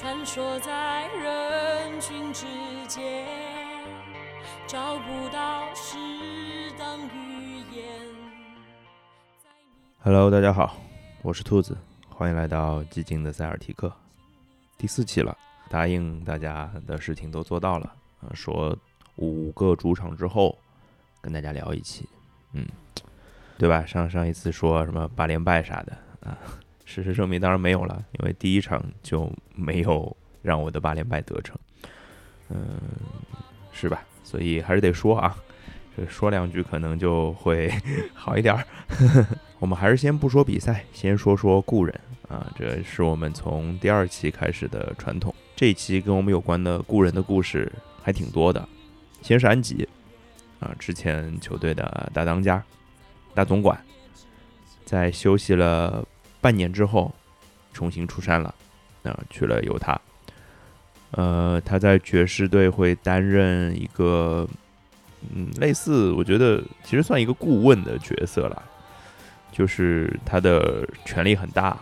穿梭在人群之间，找不到适当语言。Hello，大家好，我是兔子，欢迎来到寂静的塞尔提克，第四期了。答应大家的事情都做到了，说五个主场之后跟大家聊一期，嗯，对吧？上上一次说什么八连败啥的啊，事实证明当然没有了，因为第一场就没有让我的八连败得逞，嗯，是吧？所以还是得说啊，说两句可能就会 好一点儿。我们还是先不说比赛，先说说故人啊，这是我们从第二期开始的传统。这一期跟我们有关的故人的故事还挺多的。先是安吉啊，之前球队的大当家、大总管，在休息了半年之后，重新出山了，啊，去了犹他。呃，他在爵士队会担任一个，嗯，类似我觉得其实算一个顾问的角色了。就是他的权力很大，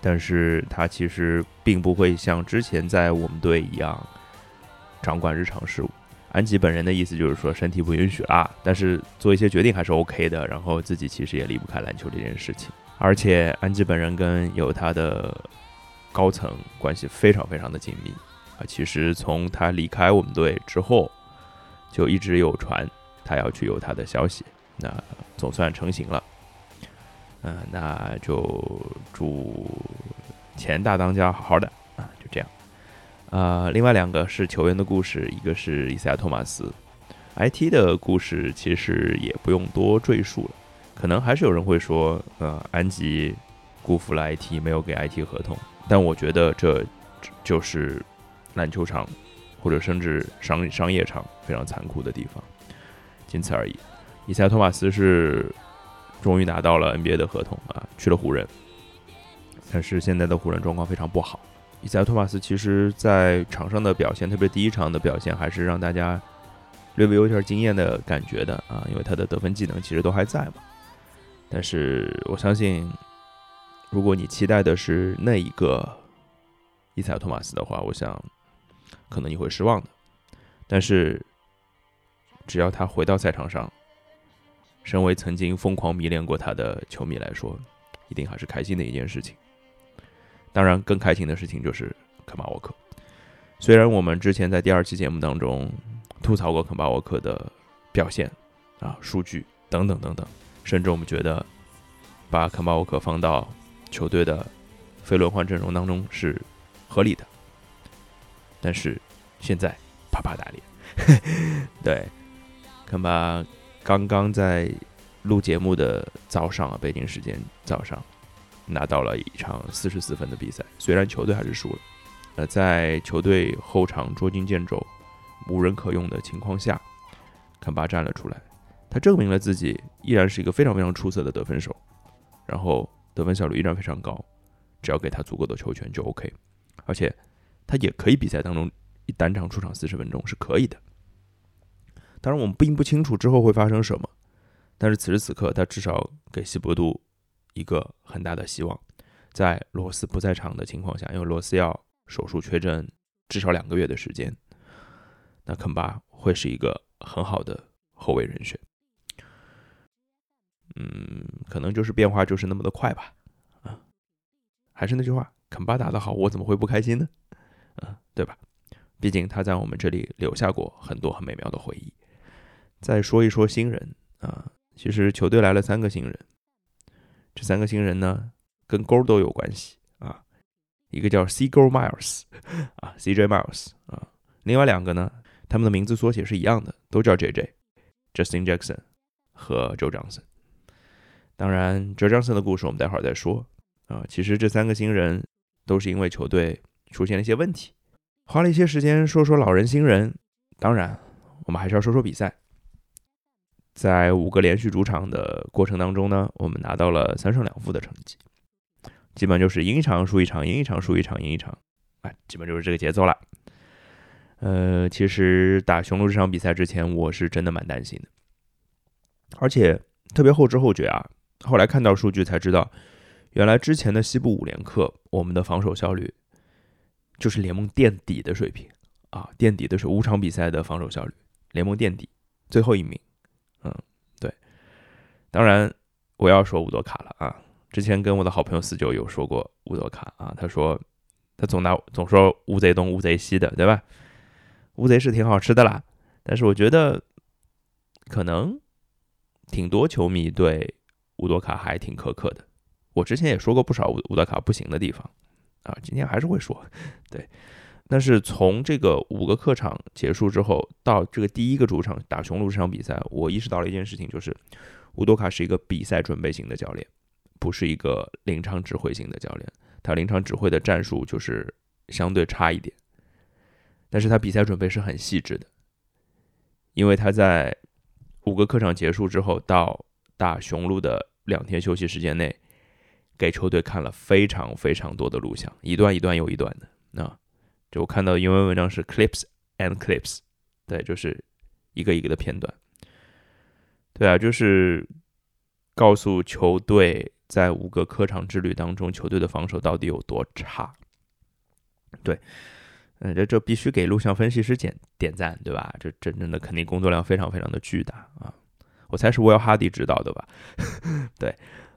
但是他其实并不会像之前在我们队一样掌管日常事务。安吉本人的意思就是说身体不允许啦，但是做一些决定还是 OK 的。然后自己其实也离不开篮球这件事情，而且安吉本人跟有他的高层关系非常非常的紧密啊。其实从他离开我们队之后，就一直有传他要去有他的消息，那总算成型了。嗯、那就祝前大当家好好的啊，就这样。呃，另外两个是球员的故事，一个是伊赛亚·托马斯，IT 的故事其实也不用多赘述了。可能还是有人会说，呃，安吉辜负了 IT，没有给 IT 合同。但我觉得这就是篮球场或者甚至商商业场非常残酷的地方，仅此而已。伊赛亚·托马斯是。终于拿到了 NBA 的合同啊，去了湖人。但是现在的湖人状况非常不好。伊赛亚·托马斯其实在场上的表现，特别第一场的表现，还是让大家略微有点惊艳的感觉的啊，因为他的得分技能其实都还在嘛。但是我相信，如果你期待的是那一个伊赛亚·托马斯的话，我想可能你会失望的。但是只要他回到赛场上，身为曾经疯狂迷恋过他的球迷来说，一定还是开心的一件事情。当然，更开心的事情就是肯巴沃克。虽然我们之前在第二期节目当中吐槽过肯巴沃克的表现啊、数据等等等等，甚至我们觉得把肯巴沃克放到球队的非轮换阵容当中是合理的，但是现在啪啪打脸，对肯巴。刚刚在录节目的早上啊，北京时间早上，拿到了一场四十四分的比赛。虽然球队还是输了，呃，在球队后场捉襟见肘、无人可用的情况下，肯巴站了出来，他证明了自己依然是一个非常非常出色的得分手，然后得分效率依然非常高，只要给他足够的球权就 OK，而且他也可以比赛当中一单场出场四十分钟是可以的。当然，我们并不清楚之后会发生什么，但是此时此刻，他至少给西伯杜一个很大的希望。在罗斯不在场的情况下，因为罗斯要手术确诊至少两个月的时间，那肯巴会是一个很好的后卫人选。嗯，可能就是变化就是那么的快吧。啊，还是那句话，肯巴打得好，我怎么会不开心呢？啊，对吧？毕竟他在我们这里留下过很多很美妙的回忆。再说一说新人啊，其实球队来了三个新人，这三个新人呢跟勾都有关系啊。一个叫 C 勾 Miles 啊，CJ Miles 啊，另外两个呢，他们的名字缩写是一样的，都叫 JJ，Justin Jackson 和 Joe Johnson。当然，Joe Johnson 的故事我们待会儿再说啊。其实这三个新人都是因为球队出现了一些问题，花了一些时间说说老人新人。当然，我们还是要说说比赛。在五个连续主场的过程当中呢，我们拿到了三胜两负的成绩，基本就是赢一场输一场，赢一场输一场，赢一场，哎，基本就是这个节奏了。呃，其实打雄鹿这场比赛之前，我是真的蛮担心的，而且特别后知后觉啊。后来看到数据才知道，原来之前的西部五连客，我们的防守效率就是联盟垫底的水平啊，垫底的是五场比赛的防守效率，联盟垫底，最后一名。嗯，对。当然，我要说乌多卡了啊。之前跟我的好朋友四九有说过乌多卡啊，他说他总拿总说乌贼东乌贼西的，对吧？乌贼是挺好吃的啦，但是我觉得可能挺多球迷对乌多卡还挺苛刻的。我之前也说过不少乌乌多卡不行的地方啊，今天还是会说，对。但是从这个五个客场结束之后到这个第一个主场打雄鹿这场比赛，我意识到了一件事情，就是乌多卡是一个比赛准备型的教练，不是一个临场指挥型的教练。他临场指挥的战术就是相对差一点，但是他比赛准备是很细致的，因为他在五个客场结束之后到打雄鹿的两天休息时间内。给球队看了非常非常多的录像，一段一段又一段的。那就我看到英文文章是 clips and clips，对，就是一个一个的片段。对啊，就是告诉球队在五个客场之旅当中，球队的防守到底有多差。对，嗯，这这必须给录像分析师点点赞，对吧？这真正的肯定工作量非常非常的巨大啊！我猜是威尔哈迪指导的吧？对。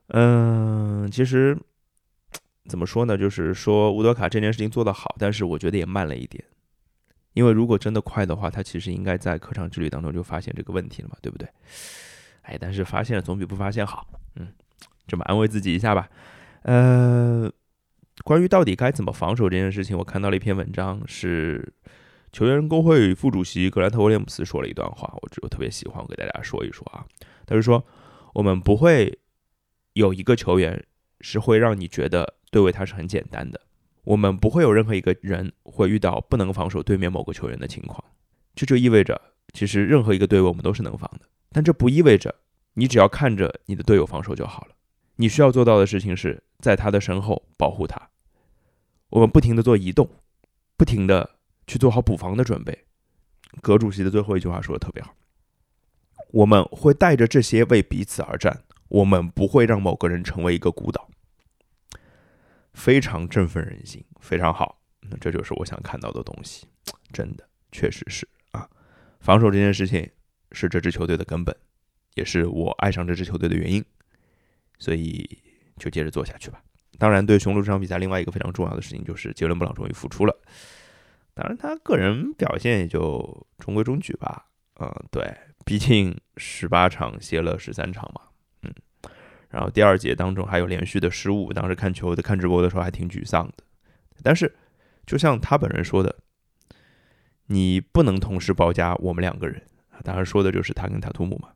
嗯，其实怎么说呢？就是说乌德卡这件事情做得好，但是我觉得也慢了一点。因为如果真的快的话，他其实应该在客场之旅当中就发现这个问题了嘛，对不对？哎，但是发现了总比不发现好。嗯，这么安慰自己一下吧。呃，关于到底该怎么防守这件事情，我看到了一篇文章，是球员工会副主席格兰特威廉姆斯说了一段话，我我特别喜欢，我给大家说一说啊。他就说，我们不会。有一个球员是会让你觉得对位他是很简单的。我们不会有任何一个人会遇到不能防守对面某个球员的情况。这就意味着，其实任何一个队位我们都是能防的。但这不意味着你只要看着你的队友防守就好了。你需要做到的事情是在他的身后保护他。我们不停的做移动，不停的去做好补防的准备。葛主席的最后一句话说的特别好。我们会带着这些为彼此而战。我们不会让某个人成为一个孤岛，非常振奋人心，非常好。那这就是我想看到的东西，真的，确实是啊。防守这件事情是这支球队的根本，也是我爱上这支球队的原因。所以就接着做下去吧。当然，对雄鹿这场比赛，另外一个非常重要的事情就是杰伦布朗终于复出了。当然，他个人表现也就中规中矩吧。嗯，对，毕竟十八场歇了十三场嘛。嗯然后第二节当中还有连续的失误，当时看球的看直播的时候还挺沮丧的。但是，就像他本人说的，你不能同时包夹我们两个人。当然说的就是他跟塔图姆嘛。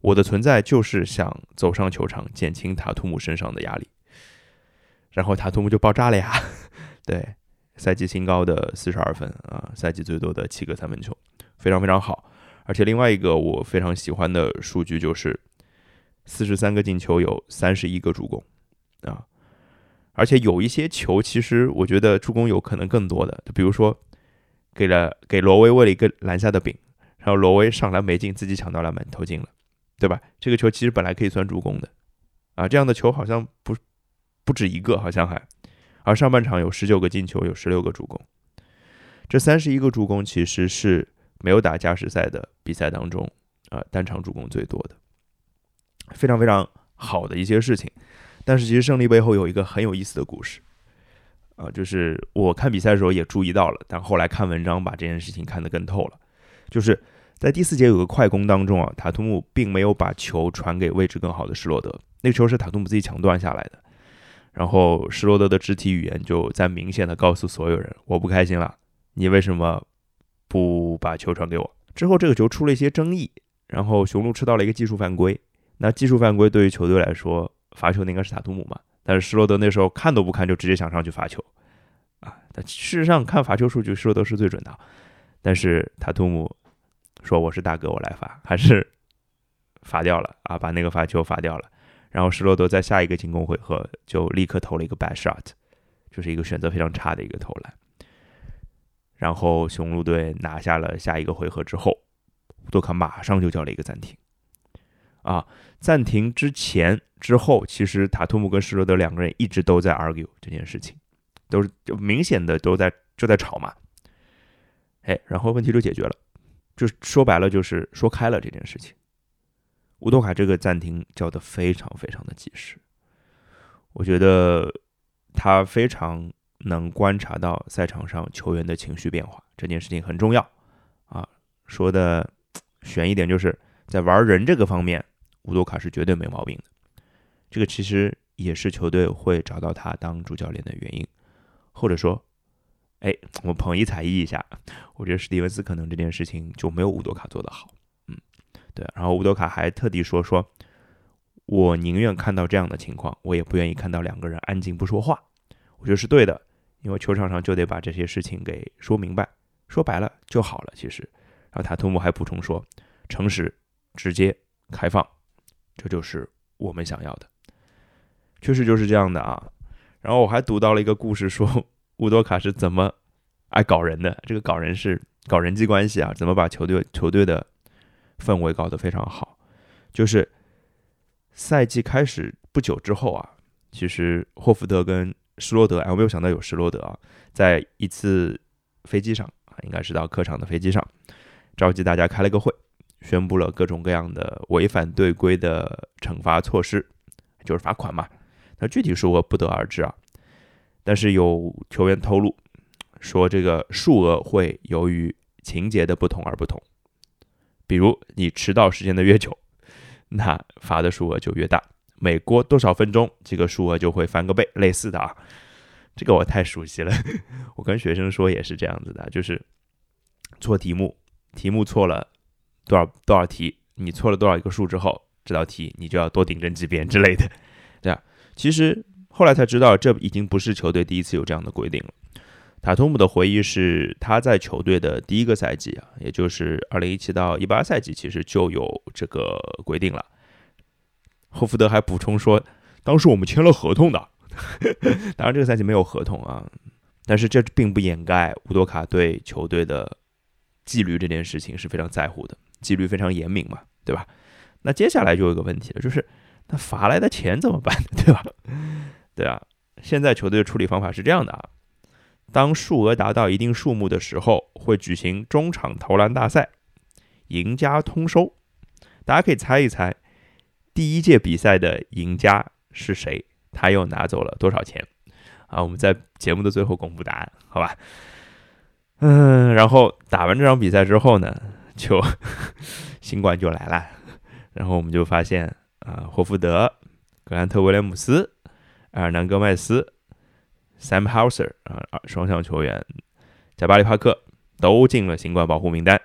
我的存在就是想走上球场，减轻塔图姆身上的压力。然后塔图姆就爆炸了呀！对，赛季新高的四十二分啊，赛季最多的七个三分球，非常非常好。而且另外一个我非常喜欢的数据就是。四十三个进球，有三十一个助攻，啊，而且有一些球，其实我觉得助攻有可能更多的，就比如说给了给罗威喂了一个篮下的饼，然后罗威上篮没进，自己抢到篮板投进了，对吧？这个球其实本来可以算助攻的，啊，这样的球好像不不止一个，好像还，而上半场有十九个进球，有十六个助攻，这三十一个助攻其实是没有打加时赛的比赛当中啊单场助攻最多的。非常非常好的一些事情，但是其实胜利背后有一个很有意思的故事，啊，就是我看比赛的时候也注意到了，但后来看文章把这件事情看得更透了。就是在第四节有个快攻当中啊，塔图姆并没有把球传给位置更好的施罗德，那个球是塔图姆自己抢断下来的，然后施罗德的肢体语言就在明显的告诉所有人，我不开心了，你为什么不把球传给我？之后这个球出了一些争议，然后雄鹿吃到了一个技术犯规。那技术犯规对于球队来说，罚球的应该是塔图姆嘛？但是施罗德那时候看都不看就直接想上去罚球，啊！但事实上看罚球数据，施罗德是最准的。但是塔图姆说我是大哥，我来罚，还是罚掉了啊？把那个罚球罚掉了。然后施罗德在下一个进攻回合就立刻投了一个 bad shot，就是一个选择非常差的一个投篮。然后雄鹿队拿下了下一个回合之后，乌多卡马上就叫了一个暂停。啊，暂停之前、之后，其实塔图姆跟施罗德两个人一直都在 argue 这件事情，都是就明显的都在就在吵嘛。哎，然后问题就解决了，就说白了就是说开了这件事情。乌多卡这个暂停叫的非常非常的及时，我觉得他非常能观察到赛场上球员的情绪变化，这件事情很重要啊。说的悬一点，就是在玩人这个方面，乌多卡是绝对没毛病的。这个其实也是球队会找到他当主教练的原因，或者说，哎，我捧一踩一一下，我觉得史蒂文斯可能这件事情就没有乌多卡做得好。对，然后乌多卡还特地说说，我宁愿看到这样的情况，我也不愿意看到两个人安静不说话。我觉得是对的，因为球场上就得把这些事情给说明白，说白了就好了。其实，然后塔图姆还补充说，诚实、直接、开放，这就是我们想要的。确实就是这样的啊。然后我还读到了一个故事，说乌多卡是怎么爱搞人的。这个搞人是搞人际关系啊，怎么把球队球队的。氛围搞得非常好，就是赛季开始不久之后啊，其实霍福德跟施罗德，哎，我没有想到有施罗德啊，在一次飞机上啊，应该是到客场的飞机上，召集大家开了个会，宣布了各种各样的违反队规的惩罚措施，就是罚款嘛。那具体数额不得而知啊，但是有球员透露说，这个数额会由于情节的不同而不同。比如你迟到时间的越久，那罚的数额就越大。每过多少分钟，这个数额就会翻个倍。类似的啊，这个我太熟悉了。我跟学生说也是这样子的，就是错题目，题目错了多少多少题，你错了多少一个数之后，这道题你就要多订正几遍之类的。对啊，其实后来才知道，这已经不是球队第一次有这样的规定了。塔图姆的回忆是，他在球队的第一个赛季啊，也就是二零一七到一八赛季，其实就有这个规定了。霍福德还补充说，当时我们签了合同的，当然这个赛季没有合同啊，但是这并不掩盖乌多卡对球队的纪律这件事情是非常在乎的，纪律非常严明嘛，对吧？那接下来就有一个问题了，就是那罚来的钱怎么办，对吧？对啊，现在球队的处理方法是这样的啊。当数额达到一定数目的时候，会举行中场投篮大赛，赢家通收。大家可以猜一猜，第一届比赛的赢家是谁？他又拿走了多少钱？啊，我们在节目的最后公布答案，好吧？嗯，然后打完这场比赛之后呢，就 新冠就来了，然后我们就发现啊，霍福德、格兰特·威廉姆斯、埃尔南·戈麦斯。Sam Hauser 啊，双向球员，加巴里帕克都进了新冠保护名单。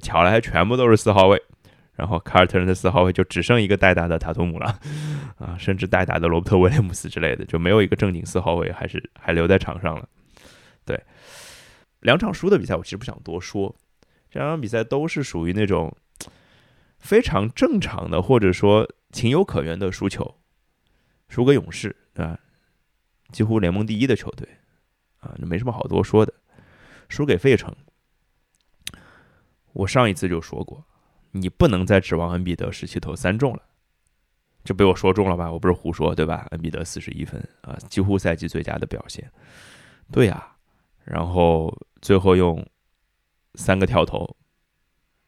巧了，还全部都是四号位。然后凯尔特人的四号位就只剩一个代打的塔图姆了啊，甚至代打的罗伯特威廉姆斯之类的，就没有一个正经四号位，还是还留在场上了。对，两场输的比赛，我其实不想多说。这两场比赛都是属于那种非常正常的，或者说情有可原的输球，输给勇士，对？几乎联盟第一的球队，啊，那没什么好多说的。输给费城，我上一次就说过，你不能再指望恩比德十七投三中了，就被我说中了吧？我不是胡说对吧？恩比德四十一分啊，几乎赛季最佳的表现。对呀，然后最后用三个跳投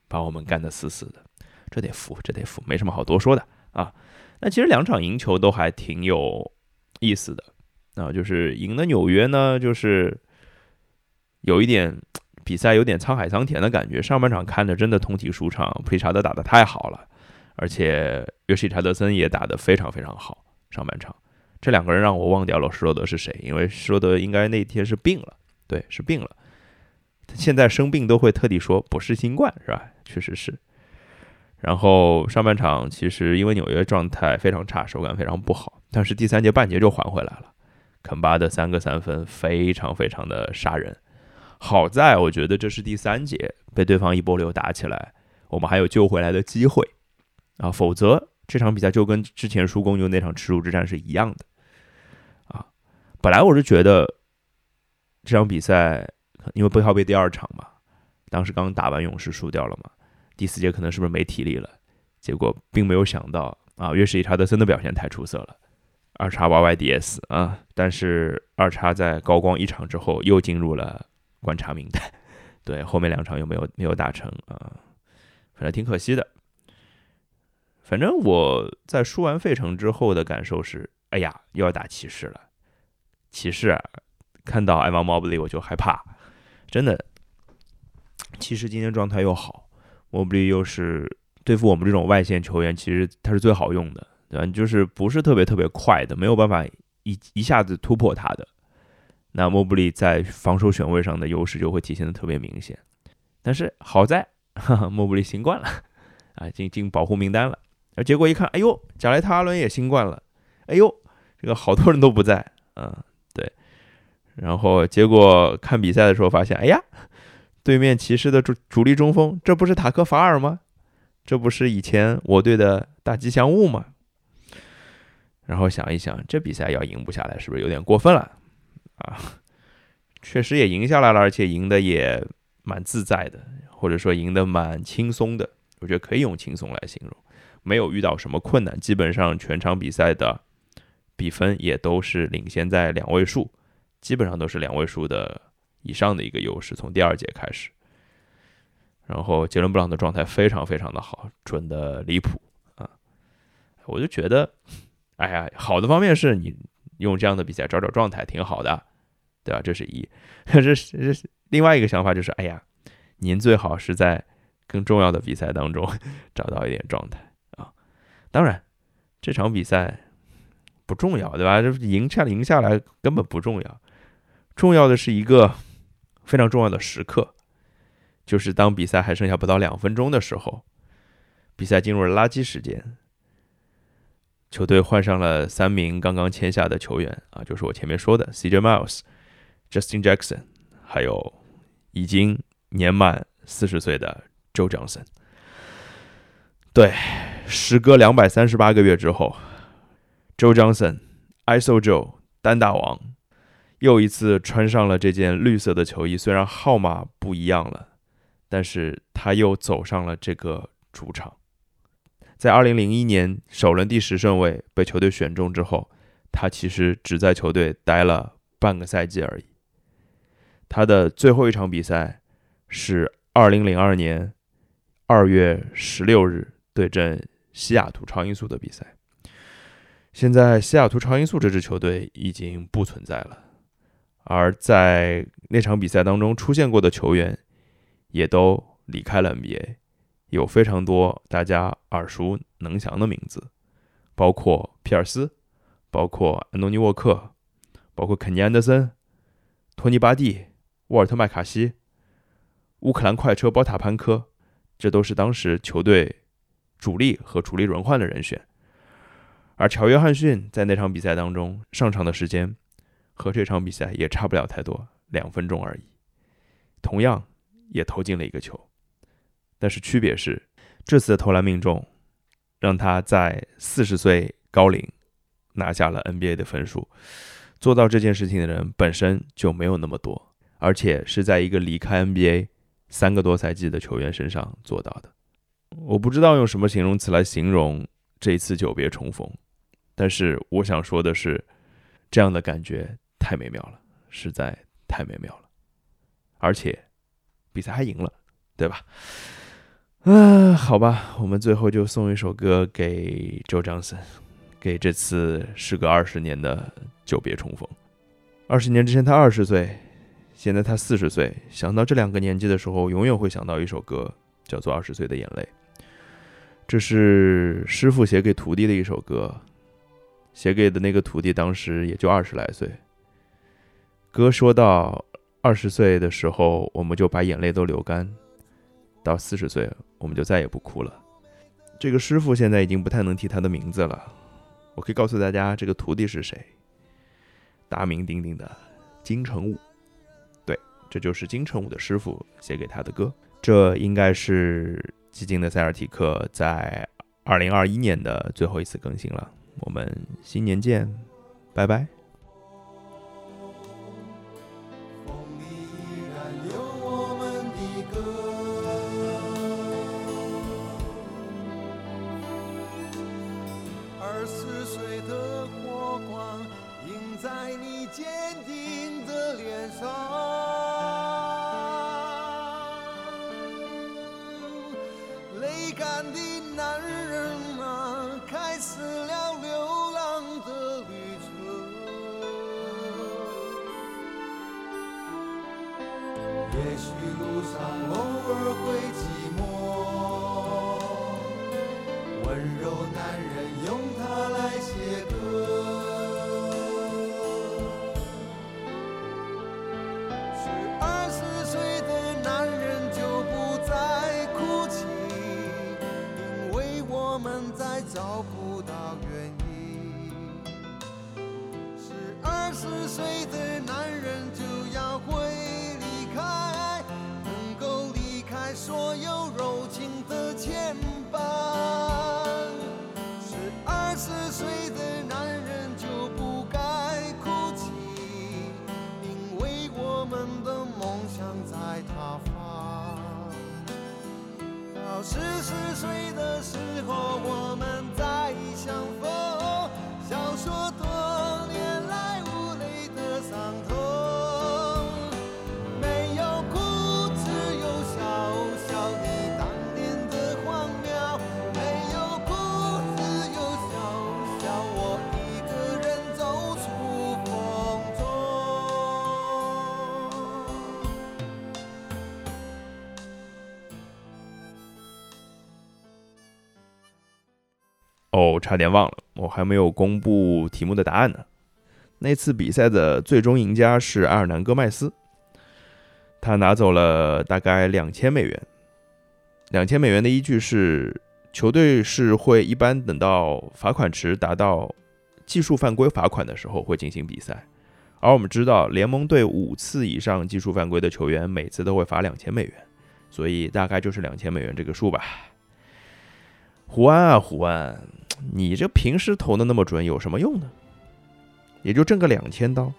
把我们干得死死的，这得服，这得服，没什么好多说的啊。那其实两场赢球都还挺有意思的。啊，就是赢的纽约呢，就是有一点比赛有点沧海桑田的感觉。上半场看着真的通体舒畅，普利查德打的太好了，而且约什查德森也打得非常非常好。上半场这两个人让我忘掉了施罗德是谁，因为施罗德应该那天是病了，对，是病了。他现在生病都会特地说不是新冠，是吧？确实是。然后上半场其实因为纽约状态非常差，手感非常不好，但是第三节半节就还回来了。肯巴的三个三分非常非常的杀人，好在我觉得这是第三节被对方一波流打起来，我们还有救回来的机会啊，否则这场比赛就跟之前输公牛那场耻辱之战是一样的啊。本来我是觉得这场比赛因为背靠背第二场嘛，当时刚打完勇士输掉了嘛，第四节可能是不是没体力了？结果并没有想到啊，约什伊查德森的表现太出色了。二叉 YYDS 啊，但是二叉在高光一场之后又进入了观察名单，对，后面两场又没有没有打成啊，反正挺可惜的。反正我在输完费城之后的感受是，哎呀，又要打骑士了。骑士啊，看到艾玛莫布利我就害怕，真的。骑士今天状态又好，莫布利又是对付我们这种外线球员，其实他是最好用的，对吧？就是不是特别特别快的，没有办法一一下子突破他的。那莫布里在防守选位上的优势就会体现的特别明显。但是好在，哈哈，莫布里新冠了，啊，进进保护名单了。而结果一看，哎呦，贾雷特阿伦也新冠了，哎呦，这个好多人都不在，嗯，对。然后结果看比赛的时候发现，哎呀，对面骑士的主主力中锋，这不是塔克法尔吗？这不是以前我队的大吉祥物吗？然后想一想，这比赛要赢不下来，是不是有点过分了？啊，确实也赢下来了，而且赢的也蛮自在的，或者说赢得蛮轻松的，我觉得可以用轻松来形容。没有遇到什么困难，基本上全场比赛的比分也都是领先在两位数，基本上都是两位数的以上的一个优势。从第二节开始，然后杰伦布朗的状态非常非常的好，准的离谱啊！我就觉得，哎呀，好的方面是你用这样的比赛找找状态挺好的，对吧？这是一，这是这是另外一个想法就是，哎呀，您最好是在更重要的比赛当中 找到一点状态啊。当然，这场比赛不重要，对吧？这赢下赢下来根本不重要，重要的是一个非常重要的时刻，就是当比赛还剩下不到两分钟的时候，比赛进入了垃圾时间，球队换上了三名刚刚签下的球员啊，就是我前面说的 CJ Miles、Justin Jackson，还有已经年满四十岁的 Joe Johnson。对。时隔两百三十八个月之后，Joe Johnson，ISO Joe，单打王，又一次穿上了这件绿色的球衣。虽然号码不一样了，但是他又走上了这个主场。在二零零一年首轮第十顺位被球队选中之后，他其实只在球队待了半个赛季而已。他的最后一场比赛是二零零二年二月十六日对阵。西雅图超音速的比赛，现在西雅图超音速这支球队已经不存在了，而在那场比赛当中出现过的球员也都离开了 NBA，有非常多大家耳熟能详的名字，包括皮尔斯，包括安东尼沃克，包括肯尼安德森、托尼巴蒂、沃尔特麦卡锡、乌克兰快车包塔潘科，这都是当时球队。主力和主力轮换的人选，而乔约翰逊在那场比赛当中上场的时间和这场比赛也差不了太多，两分钟而已，同样也投进了一个球，但是区别是这次的投篮命中让他在四十岁高龄拿下了 NBA 的分数，做到这件事情的人本身就没有那么多，而且是在一个离开 NBA 三个多赛季的球员身上做到的。我不知道用什么形容词来形容这一次久别重逢，但是我想说的是，这样的感觉太美妙了，实在太美妙了，而且比赛还赢了，对吧？啊，好吧，我们最后就送一首歌给周张森，给这次时隔二十年的久别重逢。二十年之前他二十岁，现在他四十岁，想到这两个年纪的时候，永远会想到一首歌，叫做《二十岁的眼泪》。这是师傅写给徒弟的一首歌，写给的那个徒弟当时也就二十来岁。歌说到二十岁的时候，我们就把眼泪都流干；到四十岁，我们就再也不哭了。这个师傅现在已经不太能提他的名字了，我可以告诉大家，这个徒弟是谁？大名鼎鼎的金城武。对，这就是金城武的师傅写给他的歌。这应该是。寂静的塞尔提克在二零二一年的最后一次更新了，我们新年见，拜拜。二我，差点忘了，我还没有公布题目的答案呢。那次比赛的最终赢家是埃尔南戈麦斯，他拿走了大概两千美元。两千美元的依据是，球队是会一般等到罚款池达到技术犯规罚款的时候会进行比赛，而我们知道联盟对五次以上技术犯规的球员每次都会罚两千美元，所以大概就是两千美元这个数吧。胡安啊，胡安，你这平时投的那么准，有什么用呢？也就挣个两千刀，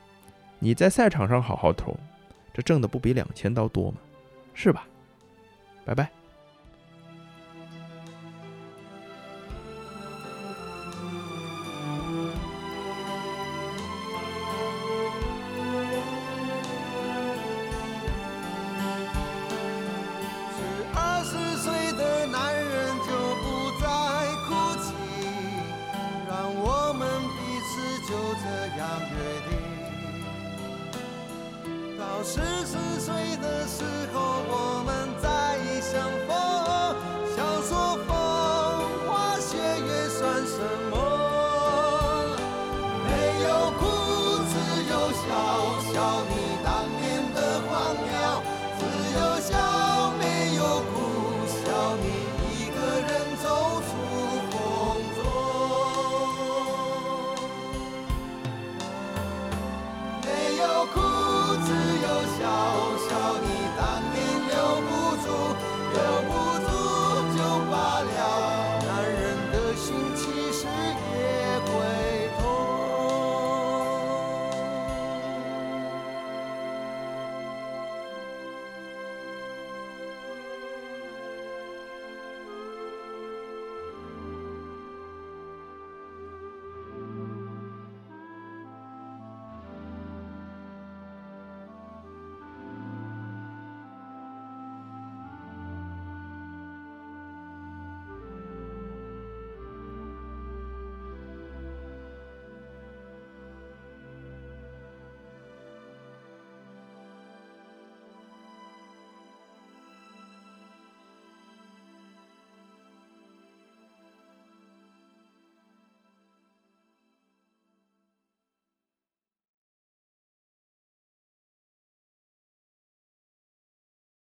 你在赛场上好好投，这挣的不比两千刀多吗？是吧？拜拜。